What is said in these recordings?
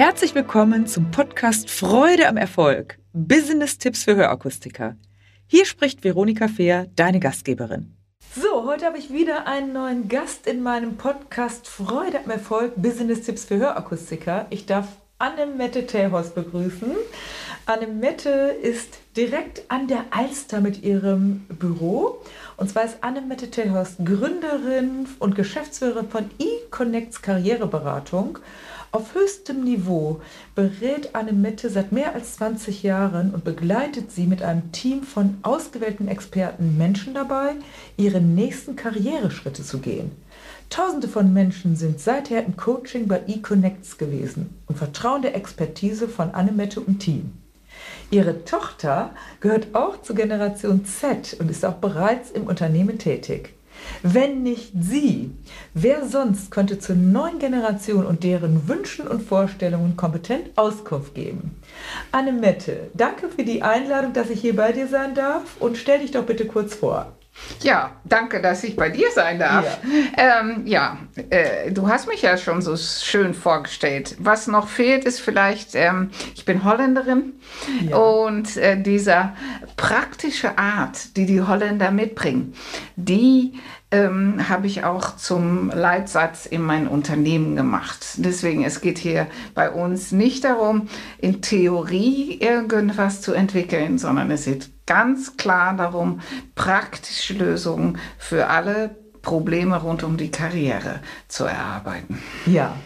Herzlich willkommen zum Podcast Freude am Erfolg. Business-Tipps für Hörakustiker. Hier spricht Veronika Fehr, deine Gastgeberin. So, heute habe ich wieder einen neuen Gast in meinem Podcast Freude am Erfolg, Business-Tipps für Hörakustiker. Ich darf Annemette Telhorst begrüßen. Annemette ist direkt an der Alster mit ihrem Büro. Und zwar ist Annemette Telhorst Gründerin und Geschäftsführerin von eConnects Karriereberatung. Auf höchstem Niveau berät Annemette seit mehr als 20 Jahren und begleitet sie mit einem Team von ausgewählten Experten Menschen dabei, ihre nächsten Karriereschritte zu gehen. Tausende von Menschen sind seither im Coaching bei eConnects gewesen und vertrauen der Expertise von Annemette und Team. Ihre Tochter gehört auch zur Generation Z und ist auch bereits im Unternehmen tätig. Wenn nicht sie, wer sonst könnte zur neuen Generation und deren Wünschen und Vorstellungen kompetent Auskunft geben? Annemette, danke für die Einladung, dass ich hier bei dir sein darf und stell dich doch bitte kurz vor. Ja, danke, dass ich bei dir sein darf. Ja, ähm, ja äh, du hast mich ja schon so schön vorgestellt. Was noch fehlt, ist vielleicht, ähm, ich bin Holländerin ja. und äh, dieser praktische Art, die die Holländer mitbringen, die ähm, habe ich auch zum Leitsatz in mein Unternehmen gemacht. Deswegen, es geht hier bei uns nicht darum, in Theorie irgendwas zu entwickeln, sondern es geht ganz klar darum, praktische Lösungen für alle Probleme rund um die Karriere zu erarbeiten. Ja,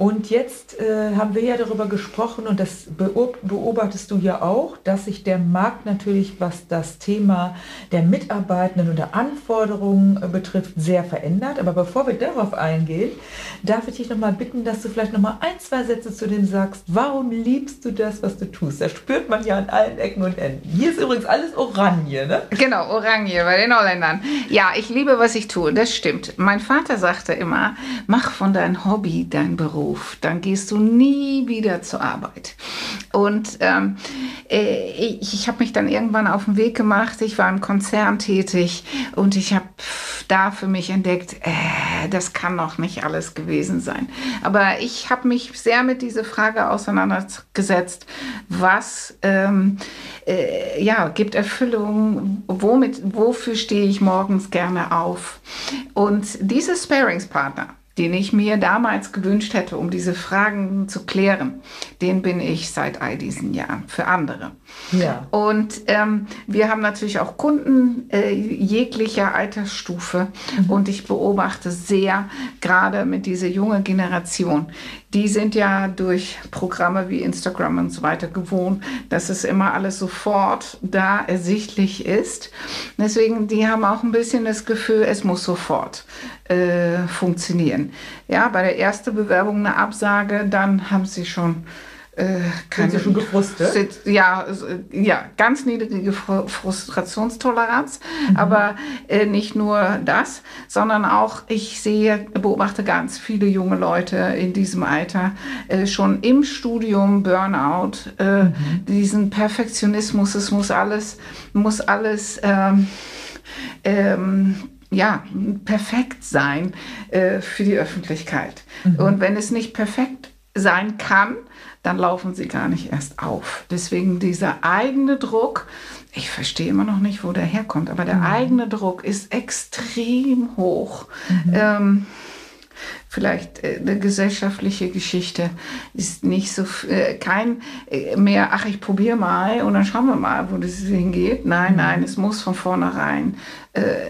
und jetzt äh, haben wir ja darüber gesprochen und das beobachtest du ja auch, dass sich der Markt natürlich, was das Thema der Mitarbeitenden und der Anforderungen äh, betrifft, sehr verändert. Aber bevor wir darauf eingehen, darf ich dich nochmal bitten, dass du vielleicht nochmal ein, zwei Sätze zu dem sagst. Warum liebst du das, was du tust? Das spürt man ja an allen Ecken und Enden. Hier ist übrigens alles Oranje, ne? Genau, Oranje bei den Holländern. Ja, ich liebe, was ich tue. Das stimmt. Mein Vater sagte immer, mach von deinem Hobby dein Beruf. Beruf, dann gehst du nie wieder zur Arbeit. Und ähm, äh, ich, ich habe mich dann irgendwann auf den Weg gemacht. Ich war im Konzern tätig und ich habe da für mich entdeckt, äh, das kann noch nicht alles gewesen sein. Aber ich habe mich sehr mit dieser Frage auseinandergesetzt, was ähm, äh, ja, gibt Erfüllung, womit, wofür stehe ich morgens gerne auf. Und diese Sparingspartner, den ich mir damals gewünscht hätte, um diese Fragen zu klären, den bin ich seit all diesen Jahren für andere. Ja. Und ähm, wir haben natürlich auch Kunden äh, jeglicher Altersstufe mhm. und ich beobachte sehr, gerade mit dieser jungen Generation, die sind ja durch Programme wie Instagram und so weiter gewohnt, dass es immer alles sofort da ersichtlich ist. Deswegen, die haben auch ein bisschen das Gefühl, es muss sofort äh, funktionieren. Ja, bei der ersten Bewerbung eine Absage, dann haben sie schon äh, keine, Sind Sie schon gefrustet? Ja, ja, ganz niedrige Frustrationstoleranz. Mhm. Aber äh, nicht nur das, sondern auch, ich sehe, beobachte ganz viele junge Leute in diesem Alter äh, schon im Studium, Burnout, äh, mhm. diesen Perfektionismus, es muss alles, muss alles, ähm, ähm, ja, perfekt sein äh, für die Öffentlichkeit. Mhm. Und wenn es nicht perfekt sein kann, dann laufen sie gar nicht erst auf. Deswegen dieser eigene Druck, ich verstehe immer noch nicht, wo der herkommt, aber der mhm. eigene Druck ist extrem hoch. Mhm. Ähm, vielleicht äh, eine gesellschaftliche Geschichte ist nicht so äh, kein äh, mehr, ach ich probiere mal und dann schauen wir mal, wo das hingeht. Nein, mhm. nein, es muss von vornherein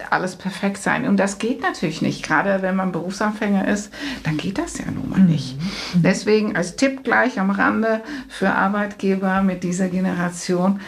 alles perfekt sein. Und das geht natürlich nicht. Gerade wenn man Berufsanfänger ist, dann geht das ja nun mal nicht. Mhm. Deswegen als Tipp gleich am Rande für Arbeitgeber mit dieser Generation,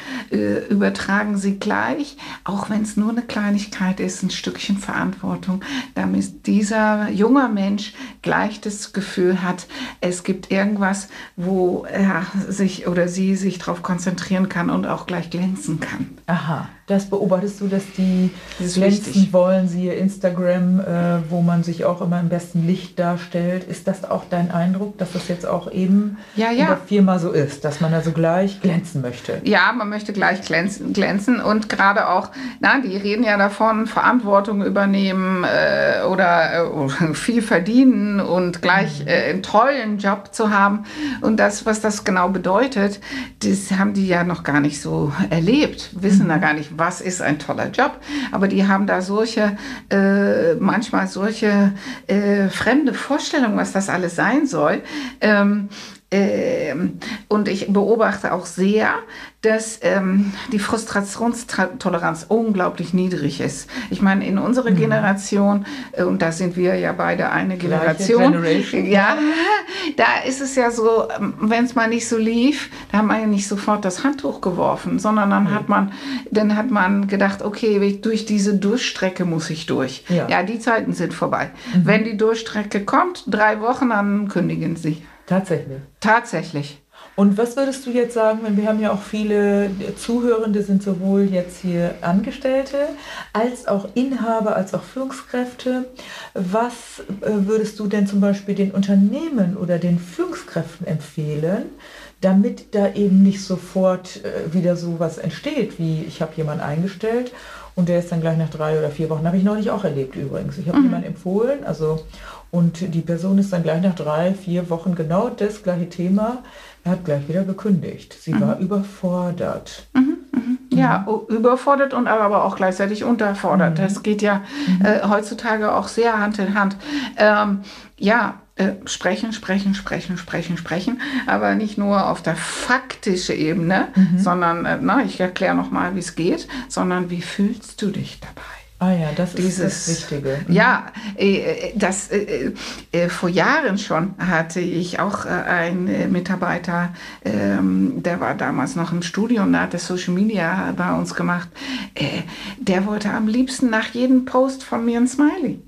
übertragen Sie gleich, auch wenn es nur eine Kleinigkeit ist, ein Stückchen Verantwortung, damit dieser junge Mensch gleich das Gefühl hat, es gibt irgendwas, wo er sich oder sie sich darauf konzentrieren kann und auch gleich glänzen kann. Aha. Das beobachtest du, dass die Das glänzen wichtig. wollen, siehe Instagram, äh, wo man sich auch immer im besten Licht darstellt. Ist das auch dein Eindruck, dass das jetzt auch eben Ja, in ja. der Firma so ist, dass man da so gleich glänzen möchte? Ja, man möchte gleich glänzen, glänzen und gerade auch, na, die reden ja davon, Verantwortung übernehmen äh, oder äh, viel verdienen und gleich äh, einen tollen Job zu haben. Und das, was das genau bedeutet, das haben die ja noch gar nicht so erlebt, wissen da gar nicht, was ist ein toller Job. Aber die haben da solche, äh, manchmal solche äh, fremde Vorstellungen, was das alles sein soll. Ähm, ähm, und ich beobachte auch sehr, dass ähm, die Frustrationstoleranz unglaublich niedrig ist. Ich meine, in unserer Generation, äh, und da sind wir ja beide eine Generation, Generation. ja, da ist es ja so, wenn es mal nicht so lief, da hat man ja nicht sofort das Handtuch geworfen, sondern dann hat man, dann hat man gedacht, okay, durch diese Durchstrecke muss ich durch. Ja. ja die Zeiten sind vorbei. Wenn die Durchstrecke kommt, drei Wochen, dann kündigen sie. Tatsächlich. Tatsächlich. Und was würdest du jetzt sagen, wenn wir haben ja auch viele Zuhörende, sind sowohl jetzt hier Angestellte als auch Inhaber, als auch Führungskräfte. Was äh, würdest du denn zum Beispiel den Unternehmen oder den Führungskräften empfehlen, damit da eben nicht sofort äh, wieder so was entsteht, wie ich habe jemanden eingestellt und der ist dann gleich nach drei oder vier Wochen, habe ich neulich auch erlebt übrigens. Ich habe jemanden empfohlen, also und die Person ist dann gleich nach drei, vier Wochen genau das gleiche Thema. Er hat gleich wieder gekündigt. Sie war überfordert. Ja, u- überfordert und aber auch gleichzeitig unterfordert. Das geht ja äh, heutzutage auch sehr Hand in Hand. Ähm, ja, äh, sprechen, sprechen, sprechen, sprechen, sprechen, aber nicht nur auf der faktischen Ebene, sondern, äh, na, ich erkläre nochmal, wie es geht, sondern wie fühlst du dich dabei? Ah ja, das ist Dieses, das Wichtige. Ja, äh, das, äh, äh, vor Jahren schon hatte ich auch einen Mitarbeiter, ähm, der war damals noch im Studium, der hatte Social Media bei uns gemacht. Der wollte am liebsten nach jedem Post von mir ein Smiley.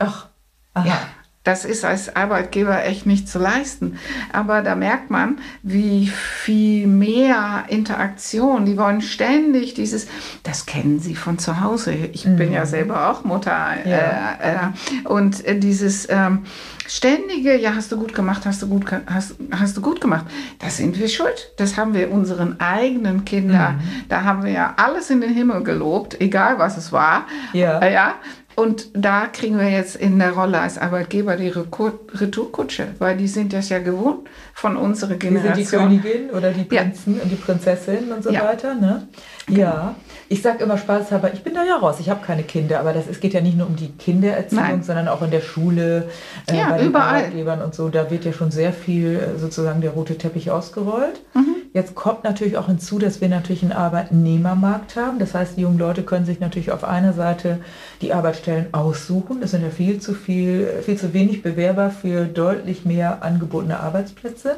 Ach, aha. Ja, das ist als Arbeitgeber echt nicht zu leisten. Aber da merkt man, wie viel mehr Interaktion. Die wollen ständig dieses, das kennen sie von zu Hause. Ich bin ja selber auch Mutter. Ja. Äh, äh, und äh, dieses ähm, ständige, ja, hast du gut gemacht, hast du gut, hast, hast du gut gemacht. Das sind wir schuld. Das haben wir unseren eigenen Kindern. Da haben wir ja alles in den Himmel gelobt, egal was es war. Ja. Äh, ja. Und da kriegen wir jetzt in der Rolle als Arbeitgeber die Retourkutsche, weil die sind das ja gewohnt von unserer Die sind die Generation. Königin oder die Ja. Prinzen und die Prinzessin und so Ja. weiter, ne? Ja. Ich sage immer spaßhalber, ich bin da ja raus, ich habe keine Kinder, aber das, es geht ja nicht nur um die Kindererziehung, Nein. sondern auch in der Schule, äh, Ja, bei den überall. Arbeitgebern und so. Da wird ja schon sehr viel äh, sozusagen der rote Teppich ausgerollt. Mhm. Jetzt kommt natürlich auch hinzu, dass wir natürlich einen Arbeitnehmermarkt haben. Das heißt, die jungen Leute können sich natürlich auf einer Seite die Arbeitsstellen aussuchen. Es sind ja viel zu viel, viel zu wenig Bewerber für deutlich mehr angebotene Arbeitsplätze.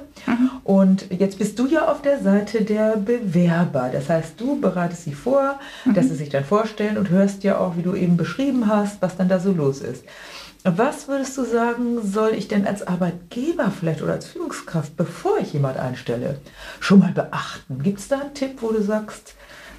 Und jetzt bist du ja auf der Seite der Bewerber. Das heißt, du bereitest sie vor, dass sie sich dann vorstellen und hörst ja auch, wie du eben beschrieben hast, was dann da so los ist. Was würdest du sagen, soll ich denn als Arbeitgeber vielleicht oder als Führungskraft, bevor ich jemand einstelle, schon mal beachten? Gibt es da einen Tipp, wo du sagst,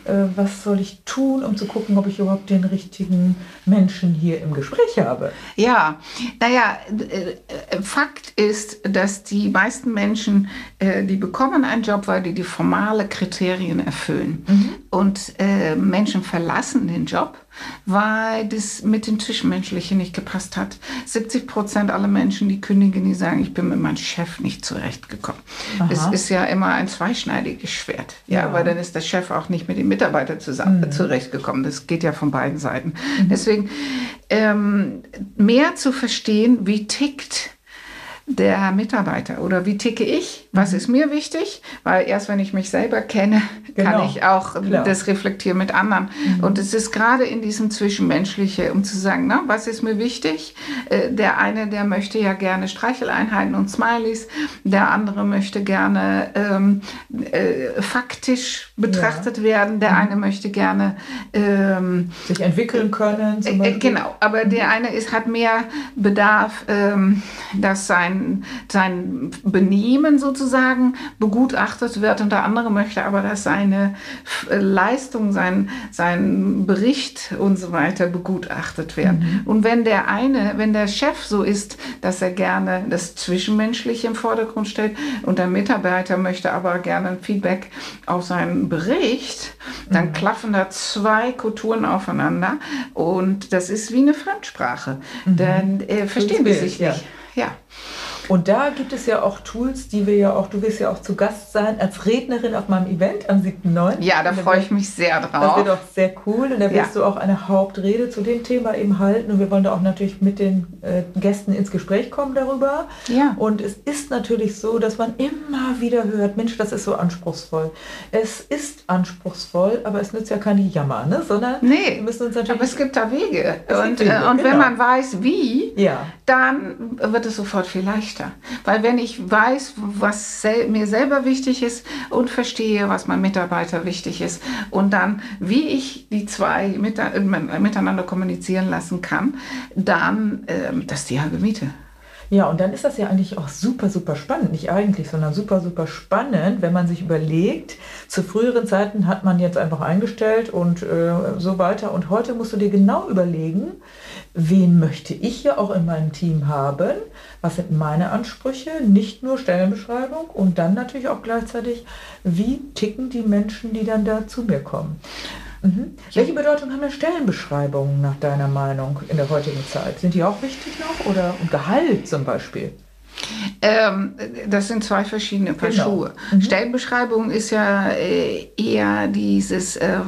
äh, was soll ich tun, um zu gucken, ob ich überhaupt den richtigen Menschen hier im Gespräch habe? Ja, naja, äh, äh, Fakt ist, dass die meisten Menschen, äh, die bekommen einen Job, weil die die formale Kriterien erfüllen. Und äh, Menschen verlassen den Job, weil das mit dem Zwischenmenschlichen nicht gepasst hat. 70 Prozent aller Menschen, die kündigen, die sagen, ich bin mit meinem Chef nicht zurechtgekommen. Es Aha. ist ja immer ein zweischneidiges Schwert. Ja, Ja. weil dann ist der Chef auch nicht mit dem Mitarbeiter zusammen, zurechtgekommen. Das geht ja von beiden Seiten. Deswegen ähm, mehr zu verstehen, wie tickt der Mitarbeiter oder wie ticke ich? Was ist mir wichtig? Weil erst wenn ich mich selber kenne, Genau. kann ich auch Klar. das reflektieren mit anderen. Und es ist gerade in diesem Zwischenmenschliche, um zu sagen, na, was ist mir wichtig? Äh, Der eine, der möchte ja gerne Streicheleinheiten und Smileys, der andere möchte gerne ähm, äh, faktisch betrachtet werden, der eine möchte gerne ähm, Sich entwickeln können? Äh, Beispiel? Genau, aber der eine ist, hat mehr Bedarf, ähm, dass sein, sein Benehmen sozusagen begutachtet wird und der andere möchte aber, dass sein seine Leistung, sein, sein Bericht und so weiter begutachtet werden. Mhm. Und wenn der eine, wenn der Chef so ist, dass er gerne das Zwischenmenschliche im Vordergrund stellt und der Mitarbeiter möchte aber gerne ein Feedback auf seinen Bericht, dann mhm. klaffen da zwei Kulturen aufeinander und das ist wie eine Fremdsprache. Mhm. Dann äh, verstehen wir sich nicht. Ja. ja. Und da gibt es ja auch Tools, die wir ja auch, du wirst ja auch zu Gast sein als Rednerin auf meinem Event am 7.9. Ja, da freue ich mich sehr drauf. Das wird auch sehr cool und da wirst ja. du auch eine Hauptrede zu dem Thema eben halten und wir wollen da auch natürlich mit den äh, Gästen ins Gespräch kommen darüber. Ja. Und es ist natürlich so, dass man immer wieder hört, Mensch, das ist so anspruchsvoll. Es ist anspruchsvoll, aber es nützt ja keine Jammer, ne? sondern nee, wir müssen uns natürlich... Aber es gibt da Wege. Und, Wege, und genau. wenn man weiß, wie, ja. dann wird es sofort viel leichter leichter. Weil wenn ich weiß, was sel mir selber wichtig ist und verstehe, was meinem Mitarbeiter wichtig ist und dann, wie ich die zwei mit, äh, miteinander kommunizieren lassen kann, dann, äh, das ist die halbe Miete. Ja, und dann ist das ja eigentlich auch super, super spannend. Nicht eigentlich, sondern super, super spannend, wenn man sich überlegt, zu früheren Zeiten hat man jetzt einfach eingestellt und äh, so weiter. Und heute musst du dir genau überlegen, wen möchte ich ja auch in meinem Team haben, was sind meine Ansprüche, nicht nur Stellenbeschreibung und dann natürlich auch gleichzeitig, wie ticken die Menschen, die dann da zu mir kommen. Mhm. Welche Bedeutung haben denn Stellenbeschreibungen nach deiner Meinung in der heutigen Zeit? Sind die auch wichtig noch oder und Gehalt zum Beispiel? Ähm, das sind zwei verschiedene Paar genau. Schuhe. Mhm. Stellenbeschreibung ist ja äh, eher dieses, äh,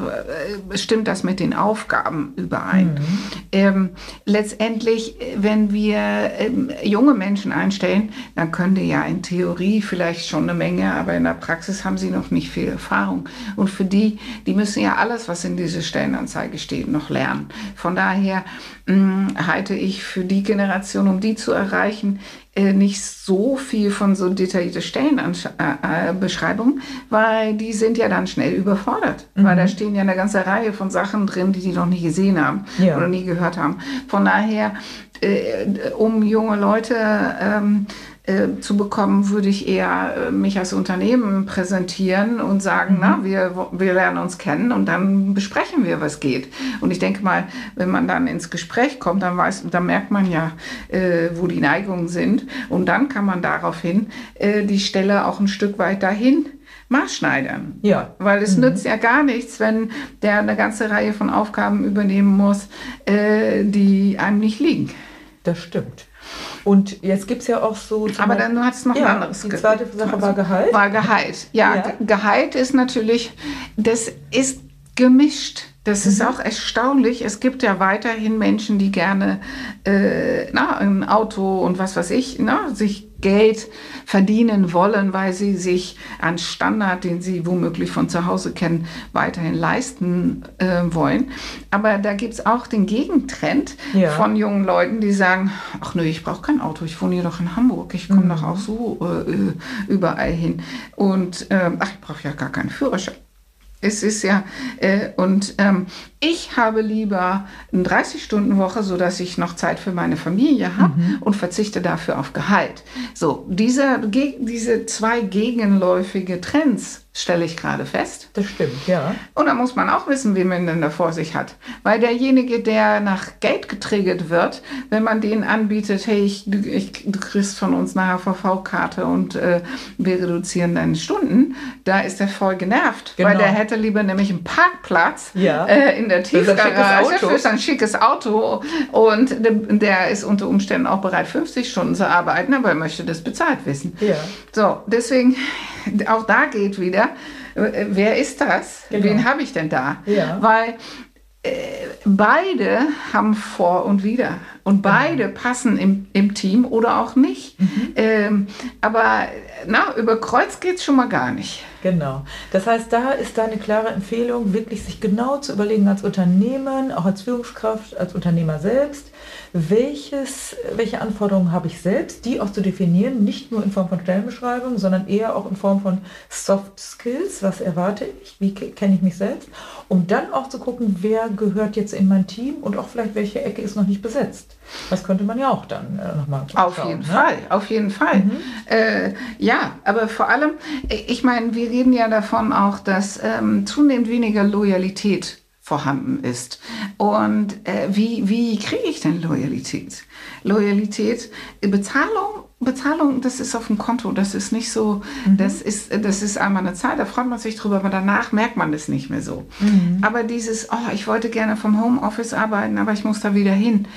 stimmt das mit den Aufgaben überein? Mhm. Ähm, letztendlich, wenn wir ähm, junge Menschen einstellen, dann können die ja in Theorie vielleicht schon eine Menge, aber in der Praxis haben sie noch nicht viel Erfahrung. Und für die, die müssen ja alles, was in dieser Stellenanzeige steht, noch lernen. Von daher mh, mm, halte ich für die Generation, um die zu erreichen, nicht so viel von so detaillierte Stellenbeschreibungen, äh, weil die sind ja dann schnell überfordert. Mhm. Weil da stehen ja eine ganze Reihe von Sachen drin, die die noch nie gesehen haben ja. oder nie gehört haben. Von daher, äh, um junge Leute ähm, äh, zu bekommen, würde ich eher äh, mich als Unternehmen präsentieren und sagen, mhm. na, wir, wir lernen uns kennen und dann besprechen wir, was geht. Und ich denke mal, wenn man dann ins Gespräch kommt, dann weiß, dann merkt man ja, äh, wo die Neigungen sind. Und dann kann man daraufhin äh, die Stelle auch ein Stück weit dahin maßschneidern. Ja. Weil es mhm. nützt ja gar nichts, wenn der eine ganze Reihe von Aufgaben übernehmen muss, äh, die einem nicht liegen. Das stimmt. Und jetzt gibt es ja auch so. Aber dann hat es noch ja, ein anderes. Die zweite Sache war Gehalt. War Gehalt. Ja, ja, Gehalt ist natürlich, das ist gemischt. Das mhm. ist auch erstaunlich. Es gibt ja weiterhin Menschen, die gerne äh, na, ein Auto und was weiß ich, na, sich Geld verdienen wollen, weil sie sich einen Standard, den sie womöglich von zu Hause kennen, weiterhin leisten äh, wollen. Aber da gibt es auch den Gegentrend ja. von jungen Leuten, die sagen, ach nö, ich brauche kein Auto, ich wohne hier doch in Hamburg, ich komme mhm. doch auch so äh, überall hin. Und äh, ach, ich brauche ja gar keinen Führerschein. Es ist ja, äh, und ähm, ich habe lieber eine 30-Stunden-Woche, sodass ich noch Zeit für meine Familie habe mhm. und verzichte dafür auf Gehalt. So, diese, diese zwei gegenläufige Trends stelle ich gerade fest. Das stimmt, ja. Und da muss man auch wissen, wie man denn da vor sich hat. Weil derjenige, der nach Geld getriggert wird, wenn man den anbietet, hey, ich, ich, du kriegst von uns eine HVV-Karte und äh, wir reduzieren deine Stunden, da ist er voll genervt. Genau. Weil der hätte lieber nämlich einen Parkplatz ja. äh, in der Tiefgarage für sein schickes Auto und der ist unter Umständen auch bereit, 50 Stunden zu arbeiten, aber er möchte das bezahlt wissen. Ja. So, deswegen, auch da geht wieder, äh, wer ist das? Genau. Wen habe ich denn da? Ja. Weil äh, beide haben Vor und Wider. Und genau. beide mhm. passen im, im Team oder auch nicht. Mhm. Ähm, aber na, über Kreuz geht es schon mal gar nicht. Genau. Das heißt, da ist deine klare Empfehlung, wirklich sich genau zu überlegen als Unternehmen, auch als Führungskraft, als Unternehmer selbst, welches, welche Anforderungen habe ich selbst, die auch zu definieren, nicht nur in Form von Stellenbeschreibung, sondern eher auch in Form von Soft Skills, was erwarte ich, wie kenne ich mich selbst, um dann auch zu gucken, wer gehört jetzt in mein Team und auch vielleicht welche Ecke ist noch nicht besetzt. Das könnte man ja auch dann äh, nochmal Auf jeden ne? Fall, auf jeden Fall. Mhm. Äh, ja, aber vor allem, ich meine, wir reden ja davon auch, dass ähm, zunehmend weniger Loyalität vorhanden ist. Und äh, wie, wie kriege ich denn Loyalität? Loyalität, Bezahlung Bezahlung, das ist auf dem Konto, das ist nicht so, mhm. das, ist, das ist einmal eine Zeit, da freut man sich drüber, aber danach merkt man es nicht mehr so. Mhm. Aber dieses, oh, ich wollte gerne vom Homeoffice arbeiten, aber ich muss da wieder hin,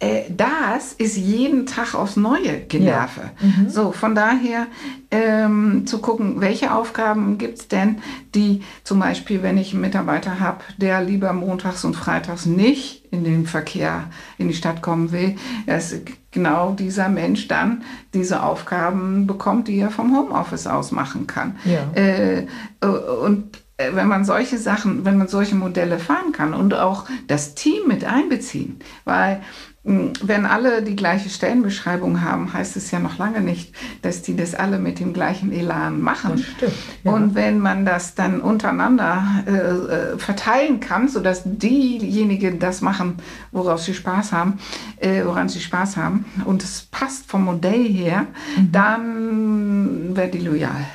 äh, das ist jeden Tag aufs Neue Generve. Ja. Mhm. So, von daher ähm, zu gucken, welche Aufgaben gibt es denn, die zum Beispiel, wenn ich einen Mitarbeiter habe, der lieber montags und freitags nicht in den Verkehr in die Stadt kommen will, dass genau dieser Mensch dann diese Aufgaben bekommt, die er vom Homeoffice aus machen kann. Ja. Äh, und äh, wenn man solche Sachen, wenn man solche Modelle fahren kann und auch das Team mit einbeziehen, weil wenn alle die gleiche Stellenbeschreibung haben, heißt es ja noch lange nicht, dass die das alle mit dem gleichen Elan machen. Das stimmt, ja. Und wenn man das dann untereinander äh, äh, verteilen kann, sodass diejenigen das machen, worauf sie Spaß haben, äh, woran sie Spaß haben, und es passt vom Modell her, mhm. dann wird die loyal.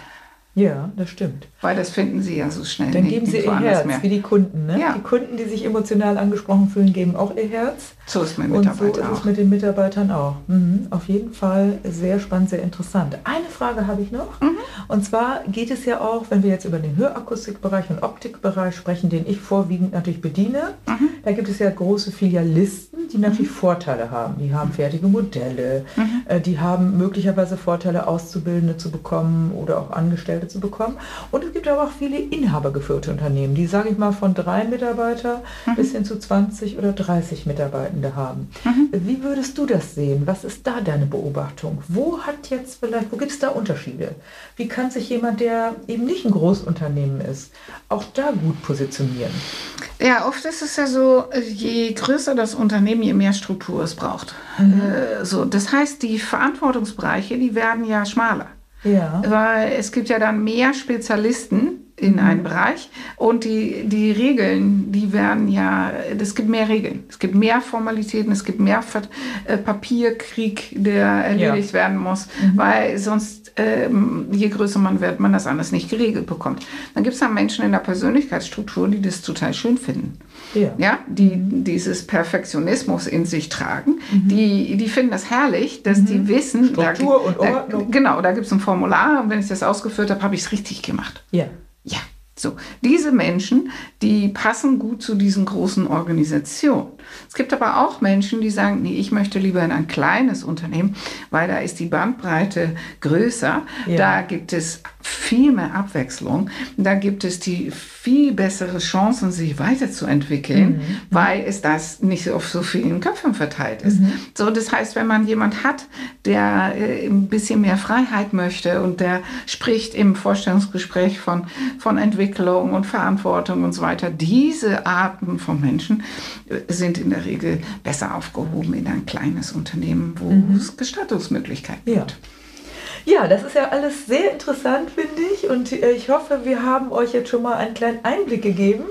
Ja, das stimmt. Weil das finden sie ja so schnell. Dann geben sie ihr Herz, mehr. wie die Kunden. Ne? Ja. Die Kunden, die sich emotional angesprochen fühlen, geben auch ihr Herz. So ist mein Mitarbeiter Und so ist auch. es mit den Mitarbeitern auch. Mhm. Auf jeden Fall sehr spannend, sehr interessant. Eine Frage habe ich noch. Mhm. Und zwar geht es ja auch, wenn wir jetzt über den Hörakustikbereich und Optikbereich sprechen, den ich vorwiegend natürlich bediene. Mhm. Da gibt es ja große Filialisten, die natürlich mhm. Vorteile haben. Die haben fertige Modelle, mhm. äh, die haben möglicherweise Vorteile, Auszubildende zu bekommen oder auch Angestellte zu bekommen. Und es gibt aber auch viele inhabergeführte Unternehmen, die, sage ich mal, von drei Mitarbeiter mhm. bis hin zu 20 oder 30 Mitarbeitende haben. Mhm. Wie würdest du das sehen? Was ist da deine Beobachtung? Wo hat jetzt vielleicht, wo gibt es da Unterschiede? Wie kann sich jemand, der eben nicht ein Großunternehmen ist, auch da gut positionieren? Ja, oft ist es ja so, je größer das Unternehmen, je mehr Struktur es braucht. Mhm. Äh, so, das heißt, die Verantwortungsbereiche, die werden ja schmaler. Ja. Weil es gibt ja dann mehr Spezialisten in mhm. einem Bereich und die, die Regeln, die werden ja, es gibt mehr Regeln, es gibt mehr Formalitäten, es gibt mehr äh, Papierkrieg, der erledigt ja. werden muss, mhm. weil sonst, ähm, je größer man wird, man das anders nicht geregelt bekommt. Dann gibt es dann Menschen in der Persönlichkeitsstruktur, die das total schön finden ja. ja, die dieses Perfektionismus in sich tragen, mhm. die, die finden das herrlich, dass mhm. die wissen, Struktur da, und Ordnung. Da, genau, da gibt es ein Formular und wenn ich das ausgeführt habe, habe ich es richtig gemacht. Ja. Ja. So, diese Menschen, die passen gut zu diesen großen Organisationen. Es gibt aber auch Menschen, die sagen, nee, ich möchte lieber in ein kleines Unternehmen, weil da ist die Bandbreite größer. Ja. Da gibt es viel mehr Abwechslung. Da gibt es die viel bessere Chancen, sich weiterzuentwickeln, mhm. weil es das nicht auf so vielen Köpfen verteilt ist. Mhm. So, das heißt, wenn man jemand hat, der äh, ein bisschen mehr Freiheit möchte und der spricht im Vorstellungsgespräch von, von Entwicklung und Verantwortung und so weiter, diese Arten von Menschen äh, sind in der Regel besser aufgehoben in ein kleines Unternehmen, wo mhm. es Gestattungsmöglichkeiten ja. gibt. Ja, das ist ja alles sehr interessant, finde ich. Und äh, ich hoffe, wir haben euch jetzt schon mal einen kleinen Einblick gegeben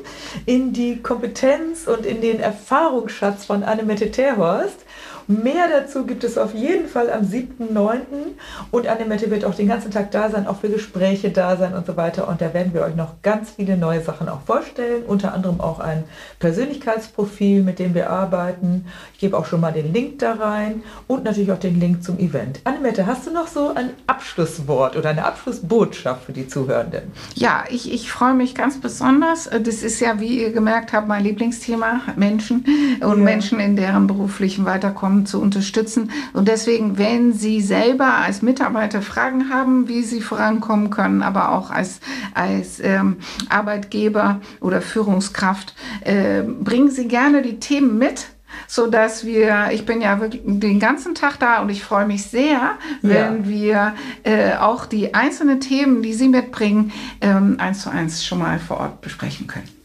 in die Kompetenz und in den Erfahrungsschatz von Annemette Terhorst. Mehr dazu gibt es auf jeden Fall am 7.9. Und Annemette wird auch den ganzen Tag da sein, auch für Gespräche da sein und so weiter. Und da werden wir euch noch ganz viele neue Sachen auch vorstellen. Unter anderem auch ein Persönlichkeitsprofil, mit dem wir arbeiten. Ich gebe auch schon mal den Link da rein und natürlich auch den Link zum Event. Annemette, hast du noch so ein Abschlusswort oder eine Abschlussbotschaft für die Zuhörenden? Ja, ich, ich freue mich ganz besonders. Das ist ja, wie ihr gemerkt habt, mein Lieblingsthema, Menschen und ja. Menschen in deren beruflichen Weiterkommen zu unterstützen. Und deswegen, wenn Sie selber als Mitarbeiter Fragen haben, wie Sie vorankommen können, aber auch als, als ähm, Arbeitgeber oder Führungskraft, äh, bringen Sie gerne die Themen mit so dass wir, ich bin ja wirklich den ganzen Tag da und ich freue mich sehr, wenn ja. wir äh, auch die einzelnen Themen, die Sie mitbringen, ähm, eins zu eins schon mal vor Ort besprechen können.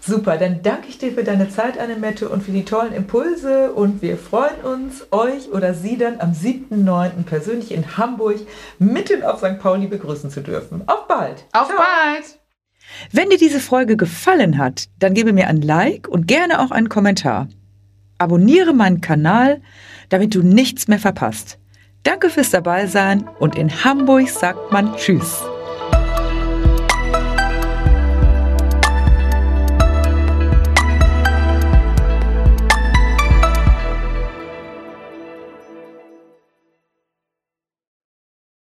Super, dann danke ich dir für deine Zeit, Annemette, und für die tollen Impulse. Und wir freuen uns, euch oder Sie dann am 7.9. persönlich in Hamburg mitten auf St. Pauli begrüßen zu dürfen. Auf bald! Auf Ciao. bald! Wenn dir diese Folge gefallen hat, dann gebe mir ein Like und gerne auch einen Kommentar. Abonniere meinen Kanal, damit du nichts mehr verpasst. Danke fürs Dabeisein und in Hamburg sagt man Tschüss.